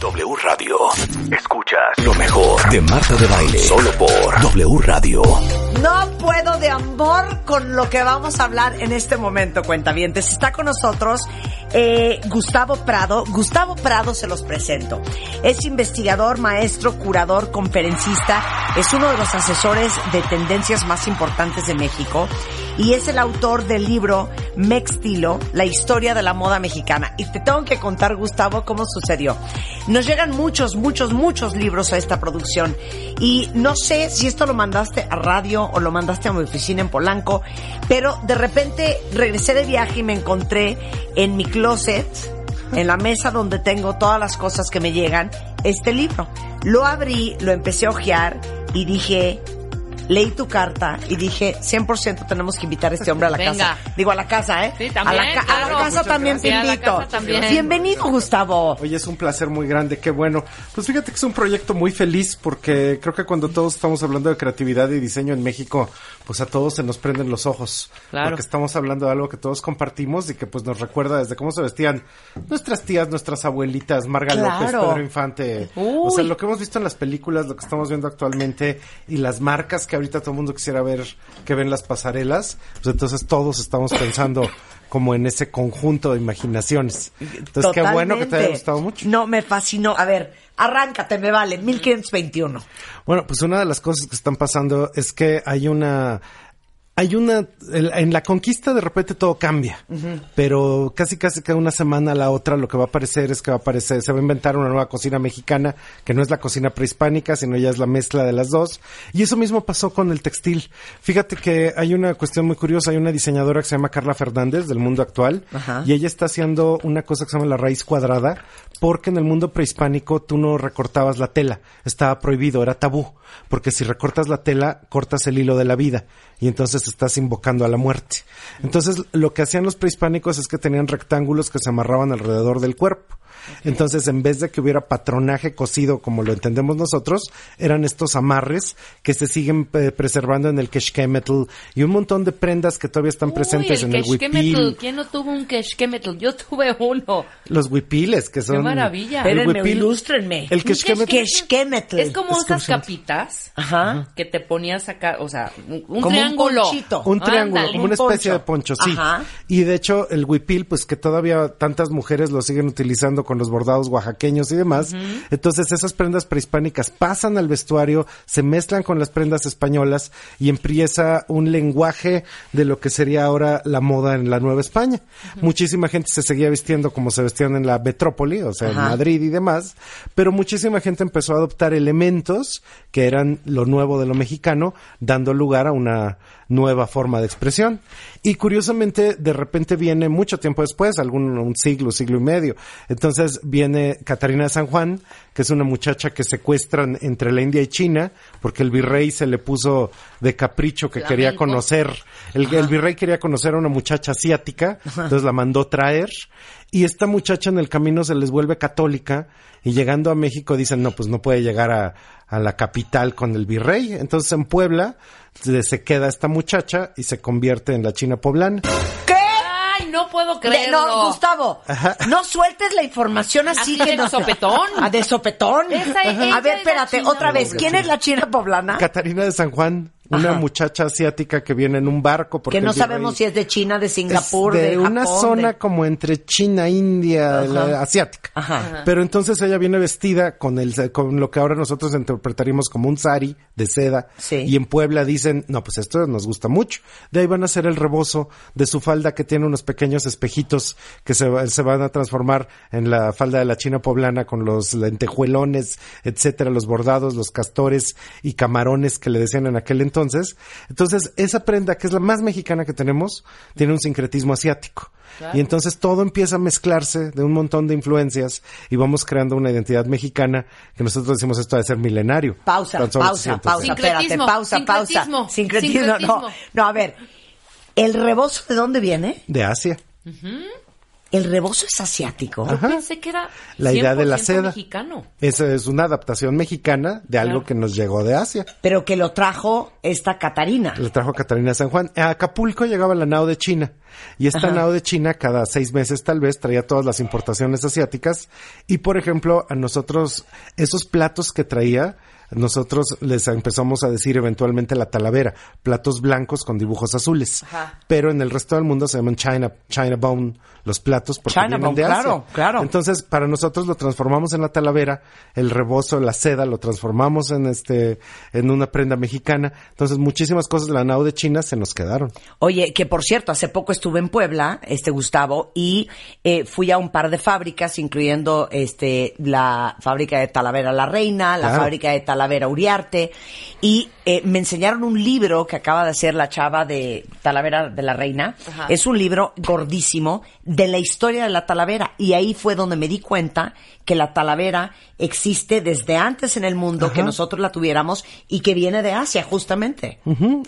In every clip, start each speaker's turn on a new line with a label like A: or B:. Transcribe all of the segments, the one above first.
A: W Radio. Escuchas lo mejor de Marta de Baile. Solo por W Radio.
B: No puedo de amor con lo que vamos a hablar en este momento, cuentavientes. Está con nosotros eh, Gustavo Prado. Gustavo Prado se los presento. Es investigador, maestro, curador, conferencista. Es uno de los asesores de tendencias más importantes de México. Y es el autor del libro Mextilo, la historia de la moda mexicana. Y te tengo que contar, Gustavo, cómo sucedió. Nos llegan muchos, muchos, muchos libros a esta producción. Y no sé si esto lo mandaste a radio o lo mandaste a mi oficina en Polanco, pero de repente regresé de viaje y me encontré en mi closet, en la mesa donde tengo todas las cosas que me llegan, este libro. Lo abrí, lo empecé a hojear y dije, leí tu carta y dije, 100% tenemos que invitar a este hombre a la
C: Venga.
B: casa. Digo, a la casa, ¿eh?
C: Sí, también,
B: a la, ca- a la casa también te
C: gracias.
B: Invito.
C: casa también.
B: Bienvenido, Gustavo.
D: Oye, es un placer muy grande, qué bueno. Pues fíjate que es un proyecto muy feliz porque creo que cuando todos estamos hablando de creatividad y diseño en México, pues a todos se nos prenden los ojos.
C: Claro.
D: Porque estamos hablando de algo que todos compartimos y que pues nos recuerda desde cómo se vestían nuestras tías, nuestras abuelitas, Marga López. Pedro Infante. O sea, lo que hemos visto en las películas, lo que estamos viendo actualmente y las marcas que ahorita todo el mundo quisiera ver, que ven las pasarelas, pues entonces todos estamos pensando como en ese conjunto de imaginaciones. Entonces, qué bueno que te haya
B: Totalmente.
D: gustado mucho.
B: No, me fascinó. A ver, arráncate, me vale. 1521.
D: Bueno, pues una de las cosas que están pasando es que hay una hay una en la conquista de repente todo cambia, pero casi casi que una semana a la otra lo que va a aparecer es que va a aparecer se va a inventar una nueva cocina mexicana que no es la cocina prehispánica, sino ya es la mezcla de las dos. Y eso mismo pasó con el textil. Fíjate que hay una cuestión muy curiosa, hay una diseñadora que se llama Carla Fernández del mundo actual y ella está haciendo una cosa que se llama la raíz cuadrada, porque en el mundo prehispánico tú no recortabas la tela, estaba prohibido, era tabú, porque si recortas la tela, cortas el hilo de la vida y entonces estás invocando a la muerte. Entonces, lo que hacían los prehispánicos es que tenían rectángulos que se amarraban alrededor del cuerpo. Entonces, en vez de que hubiera patronaje cosido como lo entendemos nosotros, eran estos amarres que se siguen eh, preservando en el keshkemetl y un montón de prendas que todavía están presentes
C: Uy,
D: en el huipil.
C: ¿Quién no tuvo un keshkemetl? Yo tuve uno.
D: Los huipiles, que son...
C: maravilla!
D: el
B: Espérenme,
D: huipil-
B: ilústrenme.
D: El
C: Un
D: keshkemetl.
B: Keshkemetl.
C: Es como
D: Es
C: esas capitas
B: Ajá.
C: que te ponías acá, o sea, un, un
B: Como un
C: triángulo.
B: ponchito.
D: Un triángulo,
C: Ándale.
D: como una
B: un
D: especie
B: poncho.
D: de poncho, sí.
B: Ajá.
D: Y de hecho, el huipil, pues que todavía tantas mujeres lo siguen utilizando con los bordados oaxaqueños y demás. Entonces, esas prendas prehispánicas pasan al vestuario, se mezclan con las prendas españolas y empieza un lenguaje de lo que sería ahora la moda en la Nueva España. Muchísima gente se seguía vistiendo como se vestían en la metrópoli, o sea, en. Madrid y demás, pero muchísima gente empezó a adoptar elementos que eran lo nuevo de lo mexicano, dando lugar a una nueva forma de expresión. Y curiosamente, de repente viene mucho tiempo después, algún un siglo, siglo y medio. Entonces viene Catarina de San Juan, que es una muchacha que secuestran entre la India y China, porque el virrey se le puso de capricho que quería conocer. El, el virrey quería conocer a una muchacha asiática, entonces la mandó traer. Y esta muchacha en el camino se les vuelve católica y llegando a México dicen, no, pues no puede llegar a, a la capital con el virrey. Entonces en Puebla se, queda esta muchacha y se convierte en la China poblana.
B: ¿Qué?
C: Ay, no puedo
B: De-
C: creerlo.
B: no, Gustavo, no sueltes la información así,
C: Así
B: que
C: de
B: no
C: sopetón.
B: Ah, de sopetón.
C: Esa-
B: a ver, espérate, otra vez. ¿Quién es la china poblana?
D: Catarina de San Juan, una
B: Ajá.
D: muchacha asiática que viene en un barco. porque
B: Que no sabemos si es de China, de
D: es
B: Singapur,
D: de,
B: de,
D: una
B: Japón,
D: zona
B: de-
D: como entre China, India,
B: Ajá.
D: la- asiática.
B: Ajá.
D: Pero entonces ella viene vestida con el con lo que ahora nosotros interpretaríamos como un sari de seda.
B: Sí.
D: Y en Puebla dicen, no, pues esto nos gusta mucho. De ahí van a hacer el rebozo de su falda que tiene unos pequeños espejitos que se, va- se van a transformar en la falda de la china poblana con los lentejuelones, etcétera, los bordados, los castores y camarones que le decían en aquel entonces. Entonces, esa prenda que es la más mexicana que tenemos, tiene un sincretismo asiático. Y entonces todo empieza a mezclarse de un montón de influencias y vamos creando una identidad mexicana que nosotros decimos esto de ser milenario.
B: Pausa, pausa,
D: 800
B: pausa, espérate,
C: Sincretismo,
B: pausa, pausa.
C: sincretismo,
B: Sincretismo, no.
C: sincretismo.
B: No, a ver. ¿El rebozo de dónde viene?
D: De Asia.
B: ¿El rebozo es asiático?
C: Yo pensé que era
D: La idea de la
C: 100%
D: seda.
C: mexicano.
D: Esa es una adaptación mexicana de algo
C: Claro.
D: que nos llegó de Asia.
B: Pero que lo trajo esta Catarina.
D: Le trajo Catarina San Juan. A Acapulco llegaba la nao de China. Y esta
B: Ajá.
D: nao de China, cada seis meses tal vez, traía todas las importaciones asiáticas. Y por ejemplo, a nosotros, esos platos que traía, nosotros les empezamos a decir eventualmente la talavera, platos blancos con dibujos azules.
B: Ajá.
D: Pero en el resto del mundo se llaman China, China Bone, los platos porque
B: China
D: vienen
B: bone,
D: de Asia.
B: claro, claro.
D: Entonces, para nosotros lo transformamos en la talavera, el rebozo, la seda, lo transformamos en este, en una prenda mexicana. Entonces, muchísimas cosas de la nao de China se nos quedaron.
B: Oye, que por cierto, hace poco estuve en Puebla, este Gustavo, y eh, fui a un par de fábricas, incluyendo este la fábrica de Talavera La Reina, la
D: Claro.
B: fábrica de Talavera Uriarte, y eh, me enseñaron un libro que acaba de hacer la chava de Talavera de la Reina.
C: Ajá.
B: Es un libro gordísimo de la historia de la Talavera, y ahí fue donde me di cuenta que la Talavera existe desde antes en el mundo,
D: Ajá.
B: que nosotros la tuviéramos, y que viene de Asia, justamente.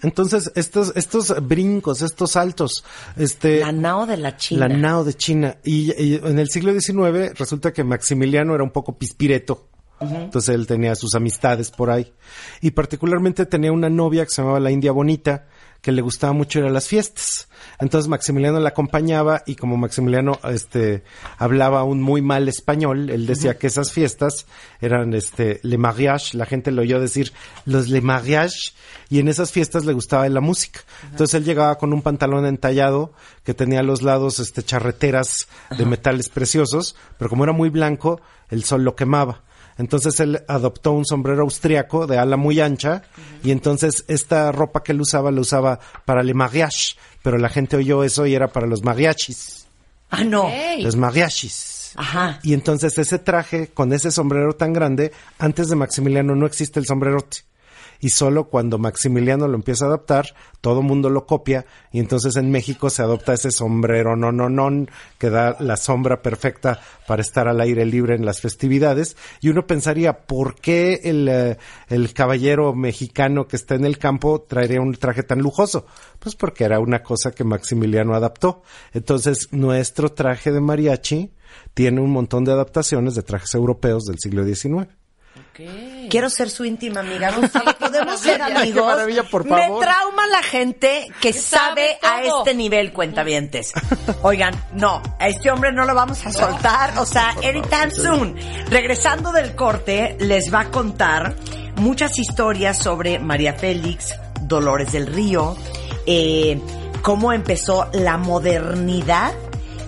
D: Entonces, estos, estos brincos, estos saltos, este...
B: La nao de la China.
D: La nao de China. Y, y en el siglo XIX resulta que Maximiliano era un poco pispireto. Entonces él tenía sus amistades por ahí. Y particularmente tenía una novia que se llamaba la India Bonita, que le gustaba mucho ir a las fiestas. Entonces Maximiliano la acompañaba y como Maximiliano este hablaba un muy mal español, él decía que esas fiestas eran este le mariage, la gente lo oyó decir los le mariage y en esas fiestas le gustaba la música. Entonces él llegaba con un pantalón entallado que tenía a los lados este charreteras de metales preciosos, pero como era muy blanco, el sol lo quemaba. Entonces él adoptó un sombrero austriaco de ala muy ancha y entonces esta ropa que él usaba la usaba para le mariage, pero la gente oyó eso y era para los mariachis.
B: Ah, no.
D: Los mariachis.
B: Ajá.
D: Y entonces ese traje con ese sombrero tan grande, antes de Maximiliano no existe el sombrerote. Y solo cuando Maximiliano lo empieza a adaptar, todo mundo lo copia y entonces en México se adopta ese sombrero no no que da la sombra perfecta para estar al aire libre en las festividades y uno pensaría ¿por qué el, eh, el caballero mexicano que está en el campo traería un traje tan lujoso? Pues porque era una cosa que Maximiliano adaptó. Entonces nuestro traje de mariachi tiene un montón de adaptaciones de trajes europeos del siglo XIX.
B: Quiero ser su íntima amiga. Gonzalo, ¿podemos ser amigos? Me trauma la gente que sabe, a este nivel, cuentavientes. Oigan, no, a este hombre no lo vamos a soltar, o sea, anytime soon. Regresando del corte, les va a contar muchas historias sobre María Félix, Dolores del Río, eh, cómo empezó la modernidad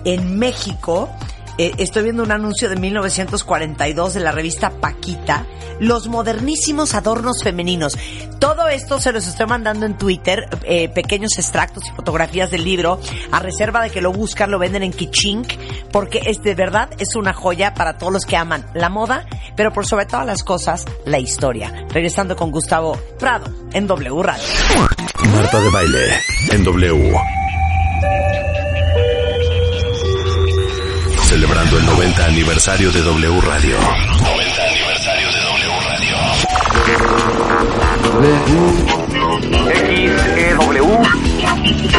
B: en México. Eh, estoy viendo un anuncio de 1942 de la revista Paquita. Los modernísimos adornos femeninos. Todo esto se los estoy mandando en Twitter, eh, pequeños extractos y fotografías del libro, a reserva de que lo buscan, lo venden en Kichink, porque es de verdad es una joya para todos los que aman la moda, pero por sobre todas las cosas, la historia. Regresando con Gustavo Prado en W Radio.
A: Marta de baile en W. Celebrando el 90 aniversario de W Radio. 90 aniversario de W Radio.
E: XEW,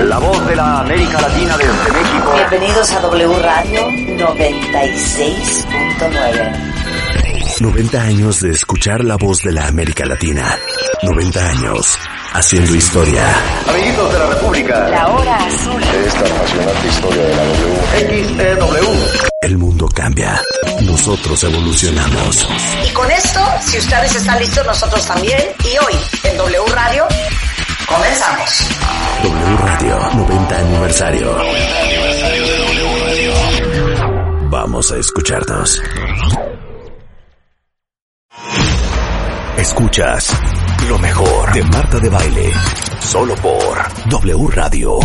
E: la voz de la América Latina desde México.
B: Bienvenidos a W Radio 96.9.
A: 90 años de escuchar la voz de la América Latina. 90 años haciendo historia.
E: Amiguitos de la República,
B: La hora azul.
E: esta apasionante historia de la W. XEW.
A: El mundo cambia. Nosotros evolucionamos.
B: Y con esto, si ustedes están listos, nosotros también. Y hoy, en W Radio, comenzamos.
A: W Radio 90 aniversario. Vamos a escucharnos. Escuchas lo mejor de Marta de Baile. Solo por W Radio.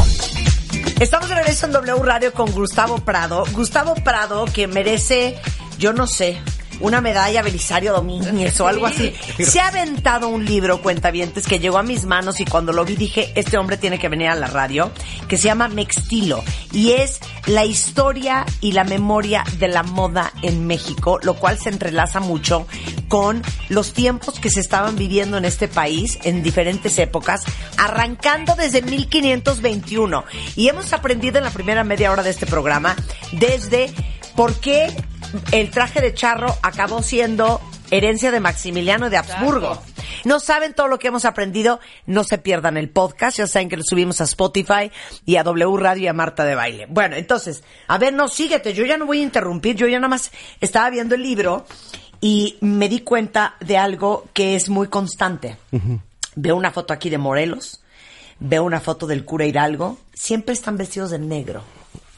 B: Estamos de regreso en W Radio con Gustavo Prado. Gustavo Prado, que merece, yo no sé, una medalla Belisario Domínguez o algo así. Se ha aventado un libro, cuentavientes, que llegó a mis manos y cuando lo vi dije, este hombre tiene que venir a la radio, que se llama Mextilo. Y es la historia y la memoria de la moda en México, lo cual se entrelaza mucho con los tiempos que se estaban viviendo en este país en diferentes épocas, arrancando desde 1521. Y hemos aprendido en la primera media hora de este programa desde por qué el traje de charro acabó siendo herencia de Maximiliano de Habsburgo. No saben todo lo que hemos aprendido, no se pierdan el podcast, ya saben que lo subimos a Spotify y a W Radio y a Marta de Baile. Bueno, entonces, a ver, no, síguete, yo ya no voy a interrumpir, yo ya nada más estaba viendo el libro y me di cuenta de algo que es muy constante. Veo una foto aquí de Morelos, veo una foto del cura Hidalgo, siempre están vestidos de negro.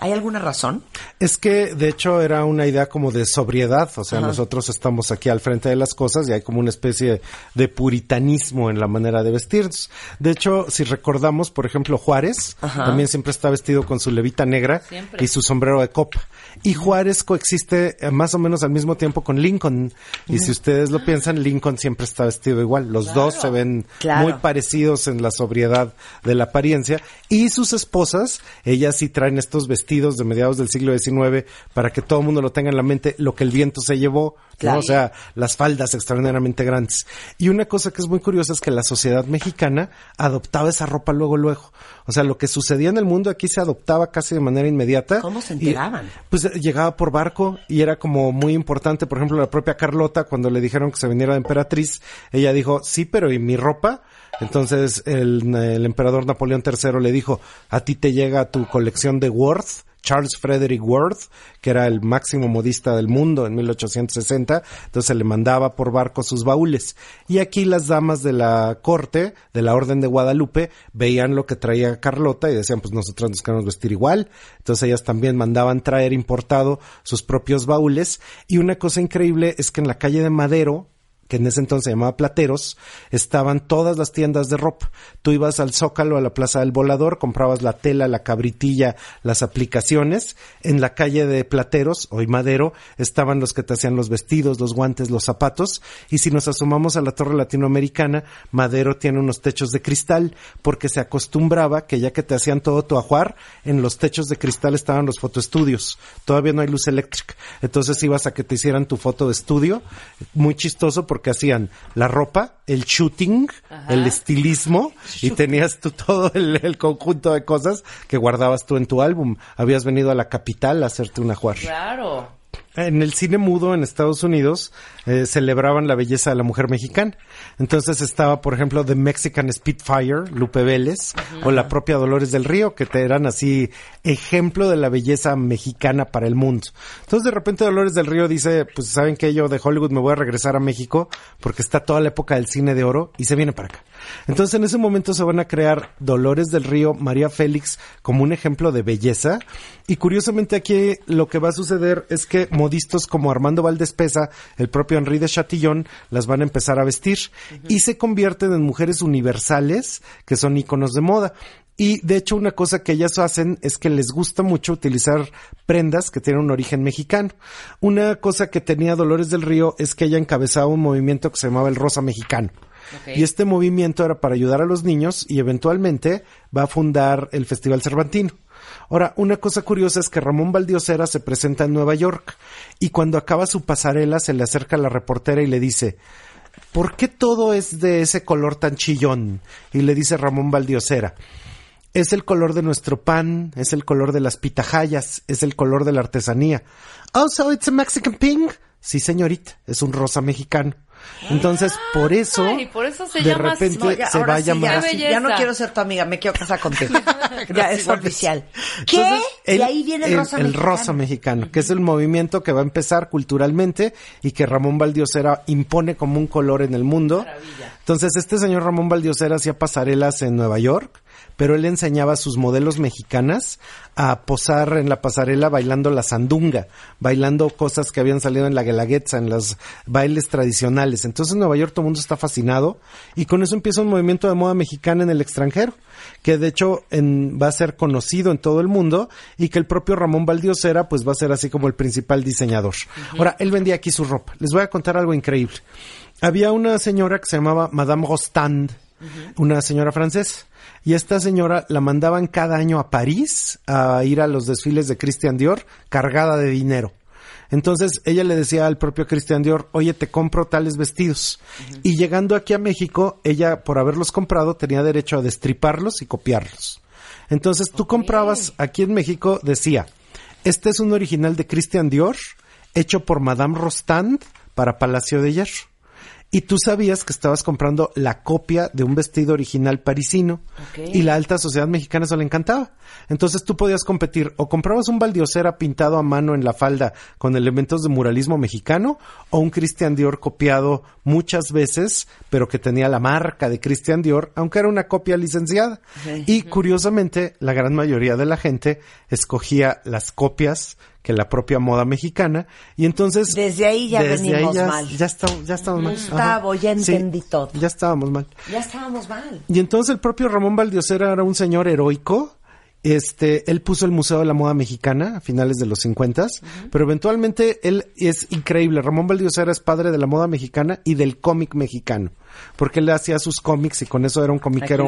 B: ¿Hay alguna razón?
D: Es que, de hecho, era una idea como de sobriedad. O sea,
B: Ajá.
D: nosotros estamos aquí al frente de las cosas y hay como una especie de puritanismo en la manera de vestirnos. De hecho, si recordamos, por ejemplo, Juárez
B: Ajá.
D: también siempre está vestido con su levita negra
C: Siempre.
D: y su sombrero de copa. Y Juárez coexiste eh, más o menos al mismo tiempo con Lincoln. Y si ustedes lo piensan, Lincoln siempre está vestido igual. Los dos se ven
B: Claro.
D: muy parecidos en la sobriedad de la apariencia. Y sus esposas, ellas sí traen estos vestidos de mediados del siglo XIX para que todo el mundo lo tenga en la mente, lo que el viento se llevó. O sea, las faldas extraordinariamente grandes. Y una cosa que es muy curiosa es que la sociedad mexicana adoptaba esa ropa luego, luego. O sea, lo que sucedía en el mundo aquí se adoptaba casi de manera inmediata.
B: ¿Cómo se
D: Y,
B: enteraban?
D: pues llegaba por barco y era como muy importante. Por ejemplo, la propia Carlota, cuando le dijeron que se viniera de emperatriz, ella dijo, sí, pero ¿y mi ropa? Entonces el, el emperador Napoleón III le dijo, a ti te llega tu colección de Worth, Charles Frederick Worth, que era el máximo modista del mundo en 1860, entonces le mandaba por barco sus baúles. Y aquí las damas de la corte, de la Orden de Guadalupe, veían lo que traía Carlota y decían, pues nosotros nos queremos vestir igual. Entonces ellas también mandaban traer importado sus propios baúles. Y una cosa increíble es que en la calle de Madero, que en ese entonces se llamaba Plateros, estaban todas las tiendas de ropa. Tú ibas al Zócalo, a la Plaza del Volador, comprabas la tela, la cabritilla, las aplicaciones. En la calle de Plateros, hoy Madero, estaban los que te hacían los vestidos, los guantes, los zapatos. Y si nos asomamos a la Torre Latinoamericana, Madero tiene unos techos de cristal, porque se acostumbraba que ya que te hacían todo tu ajuar, en los techos de cristal estaban los fotoestudios. Todavía no hay luz eléctrica. Entonces ibas a que te hicieran tu foto de estudio. Muy chistoso porque hacían la ropa, el shooting, el estilismo y tenías tú todo el, el conjunto de cosas que guardabas tú en tu álbum. Habías venido a la capital a hacerte un ajuar.
C: Claro.
D: En el cine mudo en Estados Unidos eh, celebraban la belleza de la mujer mexicana. Entonces estaba, por ejemplo, The Mexican Spitfire, Lupe Vélez, o la propia Dolores del Río, que te eran así ejemplo de la belleza mexicana para el mundo. Entonces de repente Dolores del Río dice, pues saben que yo de Hollywood me voy a regresar a México porque está toda la época del cine de oro y se viene para acá. Entonces en ese momento se van a crear Dolores del Río, María Félix como un ejemplo de belleza. Y curiosamente aquí lo que va a suceder es que modistos como Armando Valdés Pesa, el propio Henri de Chatillon, las van a empezar a vestir y se convierten en mujeres universales que son íconos de moda. Y de hecho una cosa que ellas hacen es que les gusta mucho utilizar prendas que tienen un origen mexicano. Una cosa que tenía Dolores del Río es que ella encabezaba un movimiento que se llamaba el Rosa Mexicano. Y este movimiento era para ayudar a los niños y eventualmente va a fundar el Festival Cervantino. Ahora, una cosa curiosa es que Ramón Valdiosera se presenta en Nueva York y cuando acaba su pasarela se le acerca a la reportera y le dice, ¿por qué todo es de ese color tan chillón? Y le dice Ramón Valdiosera, es el color de nuestro pan, es el color de las pitahayas, es el color de la artesanía. Oh, so it's a Mexican pink? Sí, señorita, es un rosa mexicano. Entonces, por eso,
C: Ay, por eso se
D: de
C: llama
D: repente
B: No, ya,
D: se va a
B: sí,
D: llamar
B: ya,
D: así.
B: ya no quiero ser tu amiga, me quiero casar contigo. ya es oficial. ¿Qué?
D: Entonces,
B: y ahí viene el rosa
D: el
B: mexicano.
D: rosa mexicano, que es el movimiento que va a empezar culturalmente y que Ramón Valdiosera impone como un color en el mundo. Entonces, este señor Ramón Valdiosera hacía pasarelas en Nueva York, pero él enseñaba a sus modelos mexicanas a posar en la pasarela bailando la sandunga, bailando cosas que habían salido en la guelaguetza, en los bailes tradicionales. Entonces, en Nueva York todo el mundo está fascinado y con eso empieza un movimiento de moda mexicana en el extranjero, que de hecho en- va a ser conocido en todo el mundo y que el propio Ramón Valdiosera pues va a ser así como el principal diseñador. Ahora, él vendía aquí su ropa. Les voy a contar algo increíble. Había una señora que se llamaba Madame Rostand, una señora francesa. Y esta señora la mandaban cada año a París a ir a los desfiles de Christian Dior cargada de dinero. Entonces ella le decía al propio Christian Dior, oye, te compro tales vestidos. Y llegando aquí a México, ella, por haberlos comprado, tenía derecho a destriparlos y copiarlos. Entonces tú comprabas aquí en México, decía, este es un original de Christian Dior, hecho por Madame Rostand para Palacio de Hierro. Y tú sabías que estabas comprando la copia de un vestido original parisino. Y la alta sociedad mexicana eso le encantaba. Entonces tú podías competir o comprabas un Valdiosera pintado a mano en la falda con elementos de muralismo mexicano o un Christian Dior copiado muchas veces, pero que tenía la marca de Christian Dior, aunque era una copia licenciada. Y curiosamente, la gran mayoría de la gente escogía las copias que la propia moda mexicana y entonces
B: Desde ahí ya venimos
D: ya,
B: mal.
D: ya estamos mal.
B: Gustavo, ya
D: Sí,
B: entendí todo.
D: ya estábamos mal
B: Ya estábamos mal.
D: y entonces el propio Ramón Valdiosera era un señor heroico. Este, él puso el Museo de la Moda Mexicana a finales de los 50, pero eventualmente él es increíble. Ramón Valdiosera es padre de la moda mexicana y del cómic mexicano, porque él hacía sus cómics y con eso era un comiquero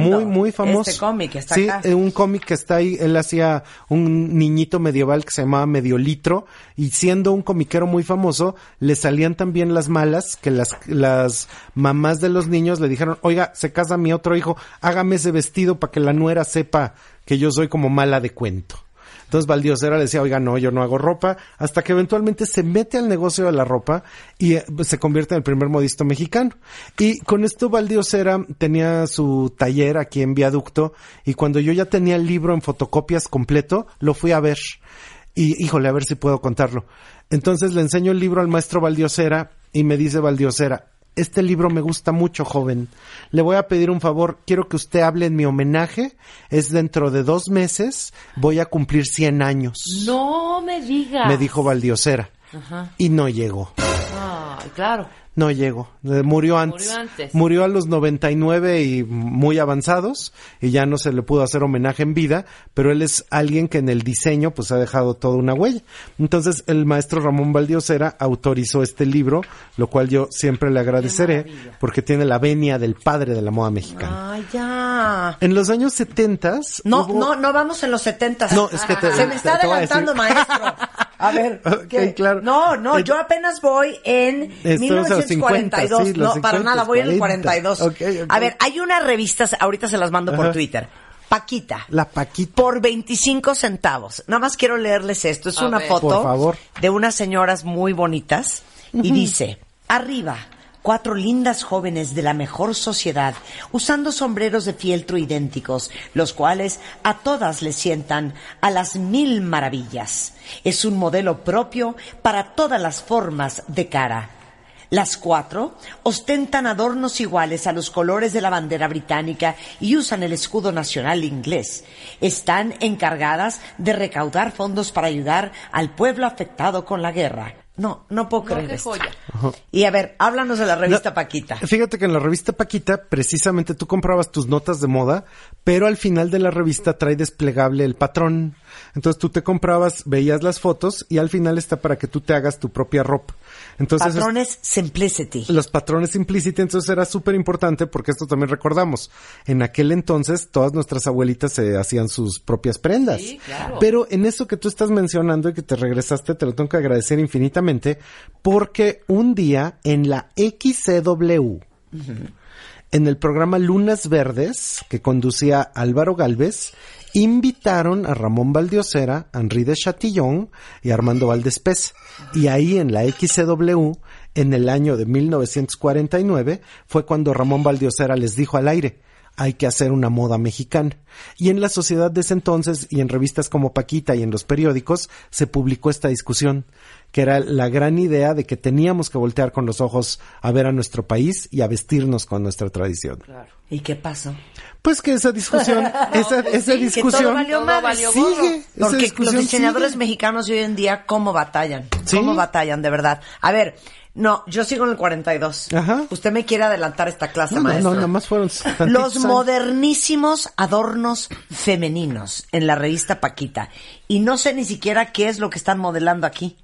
D: muy, muy famoso.
B: Este cómic está
D: sí,
B: acá.
D: un cómic que está ahí. Él hacía un niñito medieval que se llamaba Medio Litro y siendo un comiquero muy famoso, le salían también las malas que las, las mamás de los niños le dijeron, oiga, se casa mi otro hijo, hágame ese vestido para que la nuera sepa que yo soy como mala de cuento. Entonces Valdiosera le decía, oiga, no, yo no hago ropa, hasta que eventualmente se mete al negocio de la ropa y eh, se convierte en el primer modisto mexicano. Y con esto Valdiosera tenía su taller aquí en Viaducto y cuando yo ya tenía el libro en fotocopias completo, lo fui a ver. Y híjole, a ver si puedo contarlo. Entonces le enseño el libro al maestro Valdiosera y me dice Valdiosera, este libro me gusta mucho, joven. Le voy a pedir un favor. Quiero que usted hable en mi homenaje. Es dentro de dos meses. Voy a cumplir 100 años.
C: No me digas.
D: Me dijo Valdiosera.
C: Ajá.
D: Y no llegó.
C: Ay, claro.
D: No llegó. Eh, Murió antes.
C: Murió antes.
D: Murió a los 99 y muy avanzados y ya no se le pudo hacer homenaje en vida, pero él es alguien que en el diseño pues ha dejado toda una huella. Entonces el maestro Ramón Valdiosera autorizó este libro, lo cual yo siempre le agradeceré porque tiene la venia del padre de la moda mexicana.
B: Ay, ya.
D: En los años 70
B: No, no, no vamos en los setentas.
D: No, es que te-
B: Se me está
D: te- te
B: adelantando, maestro. A ver,
D: Ok,
B: ¿qué?
D: claro.
B: No, no,
D: Eh,
B: yo apenas voy en
D: Estamos a los
B: 1942.
D: 50, sí,
B: no, para
D: 50,
B: nada, voy en el
D: 40.
B: 42.
D: Ok, ok.
B: A ver, hay una revista, ahorita se las mando por. Twitter. Paquita.
D: La Paquita.
B: Por 25 centavos. Nada más quiero leerles esto. Es
C: A
B: una
C: ver.
B: foto
D: Por favor.
B: de unas señoras muy bonitas y dice, arriba, cuatro lindas jóvenes de la mejor sociedad, usando sombreros de fieltro idénticos, los cuales a todas les sientan a las mil maravillas. Es un modelo propio para todas las formas de cara. Las cuatro ostentan adornos iguales a los colores de la bandera británica y usan el escudo nacional inglés. Están encargadas de recaudar fondos para ayudar al pueblo afectado con la guerra. No, no puedo
C: No,
B: creer
C: qué
B: esto.
C: joya.
B: Y a ver, háblanos de la revista
D: No,
B: Paquita.
D: Fíjate que en la revista Paquita, precisamente tú comprabas tus notas de moda, pero al final de la revista trae desplegable el patrón. Entonces tú te comprabas, veías las fotos y al final está para que tú te hagas tu propia ropa. Entonces es-
B: Patrones Simplicity.
D: los patrones Simplicity, entonces era súper importante porque esto también recordamos. En aquel entonces todas nuestras abuelitas se hacían sus propias prendas.
C: Sí, claro.
D: Pero en eso que tú estás mencionando y que te regresaste, te lo tengo que agradecer infinitamente porque un día en la XCW, en el programa Lunas Verdes, que conducía Álvaro Galvez, invitaron a Ramón Valdiosera, Henri de Chatillon y Armando Valdés Pez. Y ahí en la XCW, en el año de 1949, fue cuando Ramón Valdiosera les dijo al aire, hay que hacer una moda mexicana. Y en la sociedad de ese entonces y en revistas como Paquita y en los periódicos se publicó esta discusión, que era la gran idea de que teníamos que voltear con los ojos a ver a nuestro país y a vestirnos con nuestra tradición.
B: ¿Y qué pasó?
D: Pues que esa discusión, esa, esa
C: sí, que
D: discusión
B: todo valió
C: Todo valió
D: sigue. esa
B: Porque los diseñadores
D: sigue.
B: mexicanos de hoy en día, ¿cómo batallan?
D: Sí.
B: ¿Cómo batallan, de verdad? A ver, no, yo sigo en el 42.
D: Ajá.
B: Usted me quiere adelantar esta clase,
D: No, no,
B: maestro.
D: no, nada más fueron
B: Los modernísimos adornos femeninos en la revista Paquita. Y no sé ni siquiera qué es lo que están modelando aquí.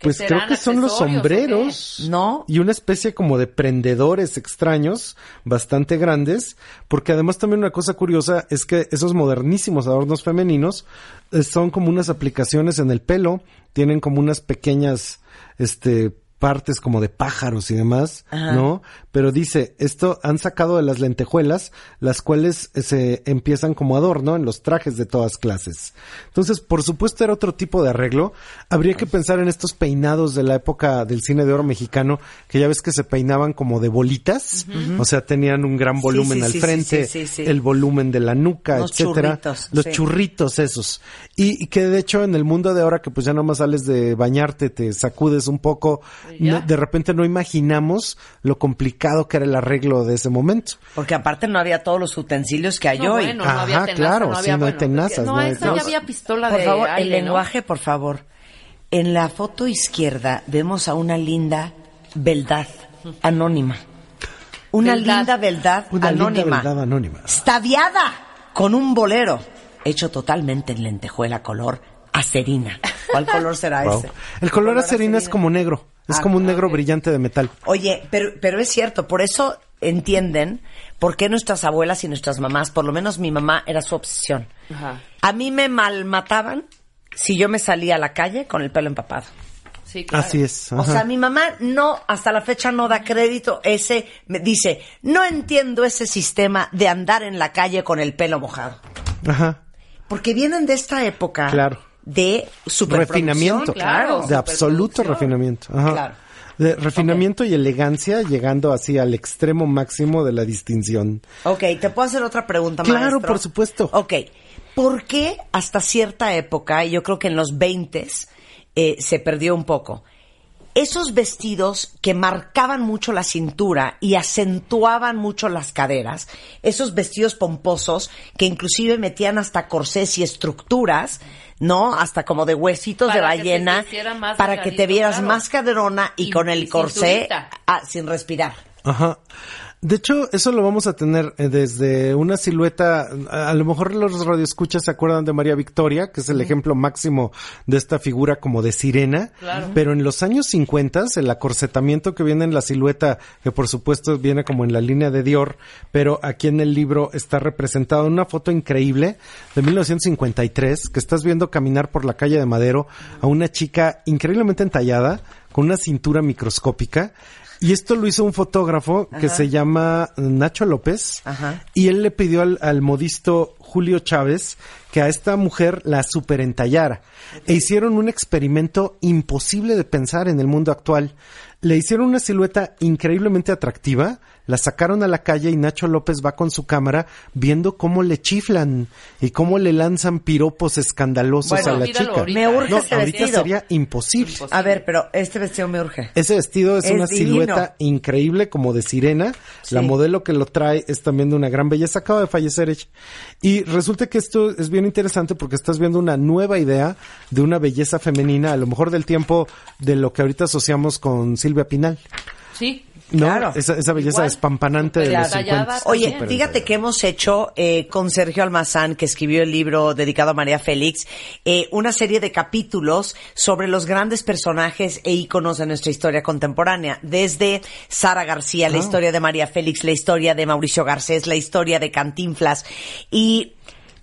D: Pues creo que son los sombreros.
B: ¿No?
D: Y una especie como de prendedores extraños, bastante grandes, porque además también una cosa curiosa es que esos modernísimos adornos femeninos eh, son como unas aplicaciones en el pelo, tienen como unas pequeñas, este, partes como de pájaros y demás,
B: Ajá.
D: ¿no? Pero dice, esto han sacado de las lentejuelas, las cuales eh, se empiezan como adorno en los trajes de todas clases. Entonces, por supuesto era otro tipo de arreglo. Habría que pensar en estos peinados de la época del cine de oro mexicano, que ya ves que se peinaban como de bolitas, o sea, tenían un gran volumen
B: sí,
D: al
B: sí,
D: frente, el volumen de la nuca,
B: Los
D: etcétera.
B: churritos,
D: Los churritos esos. Y, y que de hecho en el mundo de ahora que pues ya nomás sales de bañarte, te sacudes un poco, no- de repente no imaginamos lo complicado que era el arreglo de ese momento.
B: Porque aparte no había todos los utensilios que hay
C: No,
B: hoy.
C: bueno, no
D: Ajá,
C: había tenaza,
D: claro,
C: no
D: sí,
C: había,
D: no hay
C: bueno,
D: tenazas,
C: No,
D: no hay
C: esa ya había pistola
B: Por
C: de
B: favor,
C: aire,
B: el
C: ¿no?
B: lenguaje, por favor. En la foto izquierda vemos a una linda beldad anónima. Una
C: Beldad.
B: linda beldad
D: Una
B: anónima.
D: linda verdad anónima.
B: Staviada con un bolero hecho totalmente en lentejuela color acerina. ¿Cuál color será
D: Wow.
B: ese?
D: El color acerina es como negro, es
B: Ah,
D: como un negro brillante de metal.
B: Oye, pero, pero es cierto, por eso entienden por qué nuestras abuelas y nuestras mamás, por lo menos mi mamá, era su obsesión.
C: Ajá.
B: A mí me malmataban si yo me salía a la calle con el pelo empapado.
C: Sí, claro.
D: Así es.
B: O sea, mi mamá no, hasta la fecha no da crédito ese, me dice, no entiendo ese sistema de andar en la calle con el pelo mojado.
D: Ajá.
B: Porque vienen de esta época
D: Claro.
B: De
D: Refinamiento.
B: claro.
D: De absoluto refinamiento. Ajá.
B: Claro.
D: De refinamiento y elegancia llegando así al extremo máximo de la distinción.
B: Ok, ¿te puedo hacer otra pregunta,
D: Claro,
B: maestro?
D: por supuesto.
B: Ok, ¿por qué hasta cierta época, y yo creo que en los 20 eh, se perdió un poco, esos vestidos que marcaban mucho la cintura y acentuaban mucho las caderas, esos vestidos pomposos que inclusive metían hasta corsés y estructuras, ¿no? Hasta como de huesitos de
C: Para
B: ballena, para que te vieras
C: claro.
B: más caderona y,
C: Y-
B: con
C: y
B: el corsé ah, sin respirar.
D: Ajá. De hecho, eso lo vamos a tener eh, desde una silueta, a, lo mejor los radioescuchas se acuerdan de María Victoria, que es el ejemplo máximo de esta figura como de sirena,
C: Claro.
D: pero en los años 50 el acorsetamiento que viene en la silueta, que por supuesto viene como en la línea de Dior, pero aquí en el libro está representado en una foto increíble de 1953, que estás viendo caminar por la calle de Madero a una chica increíblemente entallada, con una cintura microscópica, y esto lo hizo un fotógrafo que se llama Nacho López.
B: Ajá.
D: Y él le pidió al, al modisto Julio Chávez que a esta mujer la superentallara. E hicieron un experimento imposible de pensar en el mundo actual. Le hicieron una silueta increíblemente atractiva, la sacaron a la calle y Nacho López va con su cámara viendo cómo le chiflan y cómo le lanzan piropos escandalosos
B: Bueno,
D: a la chica.
C: ahorita.
B: Me urge
D: no, ahorita
B: vestido.
D: sería imposible.
C: Imposible.
B: A ver, pero este vestido me urge.
D: Ese vestido es,
B: Es
D: una
B: divino.
D: silueta increíble como de sirena.
B: Sí.
D: La modelo que lo trae es también de una gran belleza. Acaba de fallecer ella. Y resulta que esto es bien interesante porque estás viendo una nueva idea de una belleza femenina, a lo mejor del tiempo de lo que ahorita asociamos con Silvia Pinal.
C: Sí.
D: ¿No?
B: Claro.
D: Esa, esa belleza
C: Igual.
D: espampanante de los
C: Superdetallada
D: 50.
B: Oye,
C: También.
B: fíjate que hemos hecho eh, con Sergio Almazán, que escribió el libro dedicado a María Félix, eh, una serie de capítulos sobre los grandes personajes e íconos de nuestra historia contemporánea. Desde Sara García, la
D: Ah.
B: historia de María Félix, la historia de Mauricio Garcés, la historia de Cantinflas. Y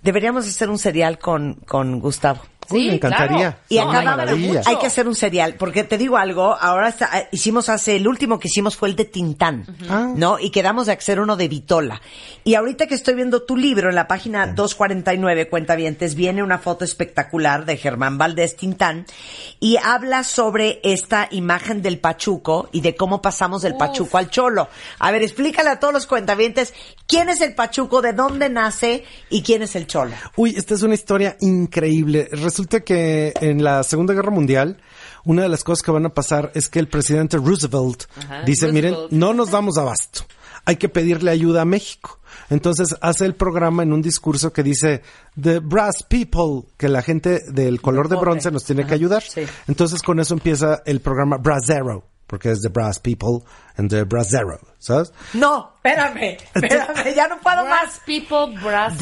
B: deberíamos hacer un serial con, con Gustavo.
D: Uy,
C: Sí,
D: me encantaría.
C: claro.
B: Y acabamos
D: maravilla.
B: hay que hacer un serial, porque te digo algo, ahora está- eh, hicimos hace, el último que hicimos fue el de Tintán,
D: Ah.
B: ¿no? Y quedamos de hacer uno de Vitola. Y ahorita que estoy viendo tu libro en la página 249, Cuentavientes, viene una foto espectacular de Germán Valdés Tintán y habla sobre esta imagen del Pachuco y de cómo pasamos del
C: Uf.
B: Pachuco al Cholo. A ver, explícale a todos los cuentavientes quién es el Pachuco, de dónde nace y quién es el Cholo.
D: Uy, esta es una historia increíble. Resulta que en la Segunda Guerra Mundial, una de las cosas que van a pasar es que el presidente Roosevelt
C: Ajá,
D: dice, miren, no nos damos abasto. Hay que pedirle ayuda a México. Entonces hace el programa en un discurso que dice, The brass people, que la gente del color de bronce nos tiene que ayudar.
B: sí.
D: Entonces con eso empieza el programa Brazzero, porque es The Brass People and the brasero, ¿sabes?
B: No, espérame, espérame, ya no puedo
C: Brass
B: más.
C: people, brass.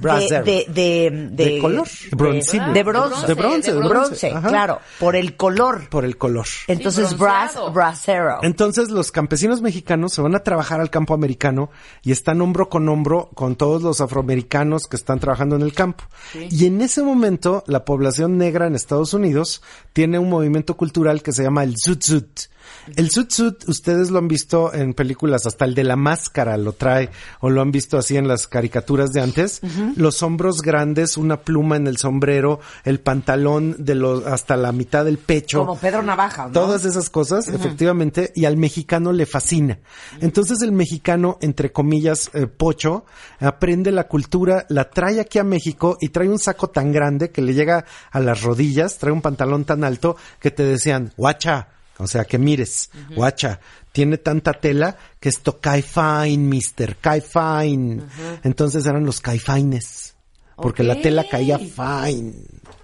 B: Brass de, de, de, de,
D: ¿De color? Broncino.
B: De bronce.
D: De bronce,
B: De
D: de
B: bronce,
D: bronce, ajá.
B: claro, por el color.
D: Por el color.
B: Entonces, brass, brasero.
D: Entonces los campesinos mexicanos se van a trabajar al campo americano y están hombro con hombro con todos los afroamericanos que están trabajando en el campo. Y en ese momento la población negra en Estados Unidos tiene un movimiento cultural que se llama el Zoot Zoot. El Zoot Zoot, ustedes lo han visto en películas, hasta el de la máscara lo trae, o lo han visto así en las caricaturas de antes. Los hombros grandes, una pluma en el sombrero, el pantalón de los, hasta la mitad del pecho.
B: Como Pedro Navaja, ¿no?
D: Todas esas cosas, efectivamente, y al mexicano le fascina. Entonces el mexicano, entre comillas, eh, pocho, aprende la cultura, la trae aquí a México y trae un saco tan grande que le llega a las rodillas, trae un pantalón tan alto que te decían, guacha, o sea, que mires, guacha, tiene tanta tela que esto cae fine, mister, cae fine. Entonces eran los caifines, porque la tela caía fine.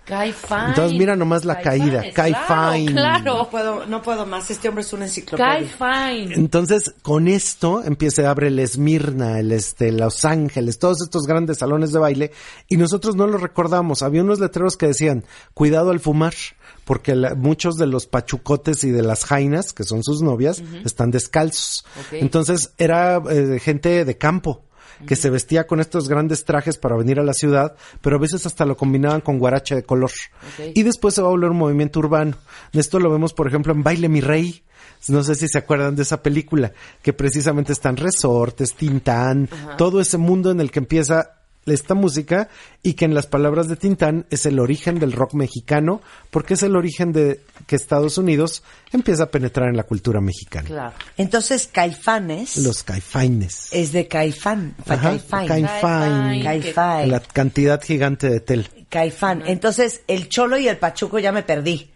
C: Kai fine.
D: Entonces mira nomás la caída, Kai
C: claro,
D: fine.
C: Claro.
B: No puedo, no puedo más. Este hombre es una enciclopedia.
C: Kai fine.
D: Entonces, con esto empieza a abre el Esmirna, el este, Los Ángeles, todos estos grandes salones de baile, y nosotros no lo recordamos. Había unos letreros que decían, cuidado al fumar, porque la- muchos de los pachucotes y de las jainas, que son sus novias, están descalzos. Entonces, era eh, gente de campo que se vestía con estos grandes trajes para venir a la ciudad, pero a veces hasta lo combinaban con guarache de color. Y después se va a volver un movimiento urbano. Esto lo vemos, por ejemplo, en Baile Mi Rey. No sé si se acuerdan de esa película, que precisamente están resortes, Tintán, todo ese mundo en el que empieza esta música y que en las palabras de Tintán es el origen del rock mexicano, porque es el origen de que Estados Unidos empieza a penetrar en la cultura mexicana.
C: Claro.
B: Entonces, Caifanes
D: Los caifaines.
B: es de Caifán.
D: Ajá,
B: Caifán.
D: Caifán.
B: Caifán.
D: La cantidad gigante de tel.
B: Caifán. Entonces, el cholo y el pachuco ya me perdí.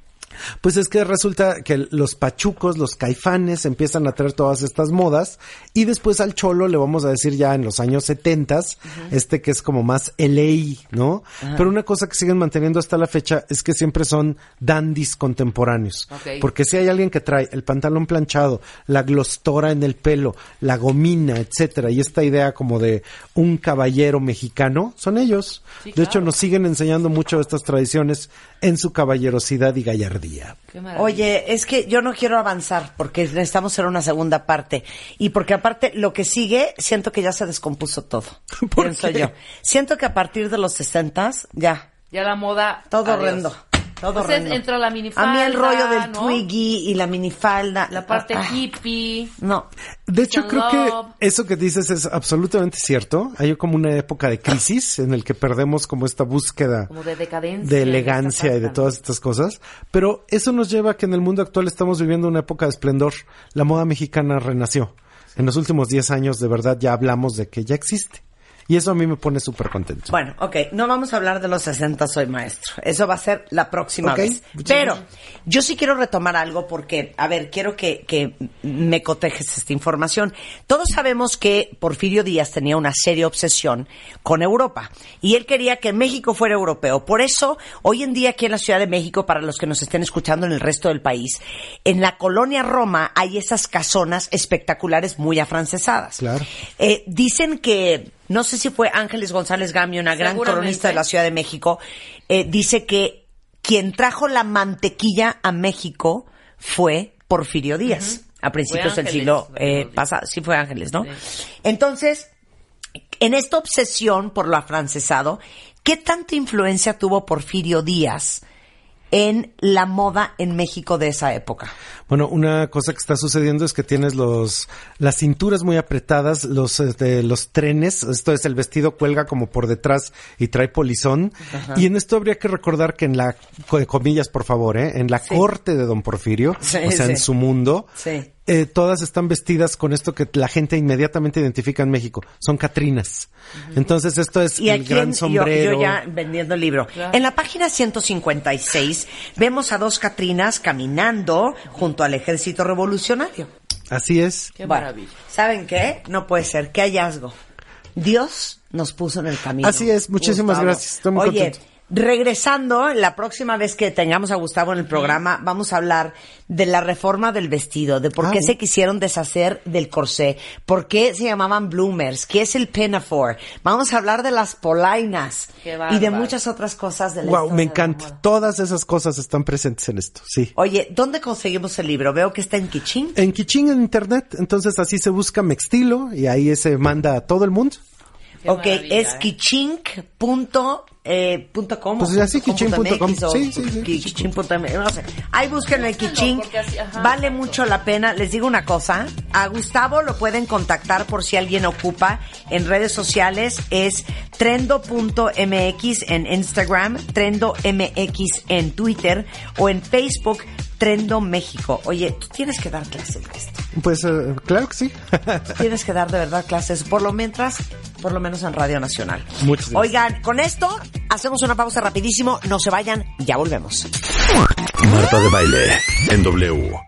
D: Pues es que resulta que los pachucos, los caifanes empiezan a traer todas estas modas y después al cholo le vamos a decir ya en los años setentas, este que es como más LA, ¿no? Pero una cosa que siguen manteniendo hasta la fecha es que siempre son dandies contemporáneos. Porque si hay alguien que trae el pantalón planchado, la glostora en el pelo, la gomina, etcétera, y esta idea como de un caballero mexicano, son ellos.
C: Sí,
D: de hecho, nos siguen enseñando mucho estas tradiciones en su caballerosidad y gallardía.
C: Qué maravilla.
B: Oye, es que yo no quiero avanzar porque necesitamos hacer una segunda parte. Y porque aparte, lo que sigue, siento que ya se descompuso todo.
D: ¿Por
B: Pienso
D: qué?
B: yo. Siento que a partir de los sesentas, ya,
C: Ya la moda.
B: todo
C: adiós.
B: horrendo. Todo
C: Entonces
B: horrendo.
C: entra la
B: A
C: minifalda.
B: mí el rollo del
C: ¿no?
B: twiggy y la minifalda.
C: La parte
B: Ah,
C: hippie.
B: No.
D: De hecho, creo
C: love.
D: que eso que dices es absolutamente cierto. Hay como una época de crisis en el que perdemos como esta búsqueda
C: Como de decadencia.
D: de elegancia y de todas estas cosas. Pero eso nos lleva a que en el mundo actual estamos viviendo una época de esplendor. La moda mexicana renació. En los últimos 10 años, de verdad, ya hablamos de que ya existe. Y eso a mí me pone súper contento.
B: Bueno, ok, no vamos a hablar de los 60, soy maestro. Eso va a ser la próxima vez. Pero
D: gracias.
B: yo sí quiero retomar algo porque, a ver, quiero que, que me cotejes esta información. Todos sabemos que Porfirio Díaz tenía una seria obsesión con Europa y él quería que México fuera europeo. Por eso, hoy en día aquí en la Ciudad de México, para los que nos estén escuchando en el resto del país, en la colonia Roma hay esas casonas espectaculares muy afrancesadas.
D: Claro.
B: Eh, dicen que, no sé si fue Ángeles González Gamio, una gran cronista de la Ciudad de México, eh, dice que quien trajo la mantequilla a México fue Porfirio Díaz, a principios del siglo eh, pasado. Sí fue Ángeles, ¿no?
C: Sí.
B: Entonces, en esta obsesión por lo afrancesado, ¿qué tanta influencia tuvo Porfirio Díaz en la moda en México de esa época?
D: Bueno, una cosa que está sucediendo es que tienes los las cinturas muy apretadas, los este, los trenes, esto es el vestido cuelga como por detrás y trae polizón. Y en esto habría que recordar que en la co- comillas, por favor, ¿eh? en la corte de Don Porfirio,
B: Sí,
D: o sea,
B: sí.
D: en su mundo. Eh, todas están vestidas con esto que la gente inmediatamente identifica en México, son catrinas. Entonces esto es
B: Y
D: el
B: aquí
D: gran
B: en- yo-
D: sombrero.
B: Yo, ya vendiendo el libro.
C: Claro.
B: En la página 156 vemos a dos Catrinas caminando junto al ejército revolucionario.
D: Así es.
C: Qué
B: Bueno,
C: maravilla.
B: ¿Saben qué? No puede ser. Qué hallazgo. Dios nos puso en el camino.
D: Así es. Muchísimas
B: Gustavo.
D: gracias. Estoy muy
B: Oye,
D: contento.
B: Regresando, la próxima vez que tengamos a Gustavo en el programa, vamos a hablar de la reforma del vestido, de por
D: Ah,
B: qué se quisieron deshacer del corsé, por qué se llamaban bloomers, qué es el pinafore. Vamos a hablar de las polainas y de muchas otras cosas de la
D: Wow, me encanta. Todas esas cosas están presentes en esto, sí.
B: Oye, ¿dónde conseguimos el libro? Veo que está en Kichín.
D: En Kiching en internet, entonces así se busca Mextilo y ahí se manda a todo el mundo.
C: Qué
B: ok, es
C: ¿eh?
B: Eh, punto com.
D: Pues así, Sí, sí, sí.
B: no sé. Ahí búsquenlo en Kichink.
C: porque así- ajá,
B: vale
C: exacto.
B: mucho la pena. Les digo una cosa. A Gustavo lo pueden contactar por si alguien ocupa en redes sociales. Es trendo.mx en Instagram, trendo.mx en Twitter o en Facebook, Trendo México. Oye, tú tienes que dar clases de esto.
D: Pues eh, claro que sí.
B: Tienes que dar de verdad clases, por lo mientras, por lo menos en Radio Nacional.
D: Muchas gracias.
B: Oigan, con esto hacemos una pausa rapidísimo, no se vayan, ya volvemos.
A: Marta de Baile en W.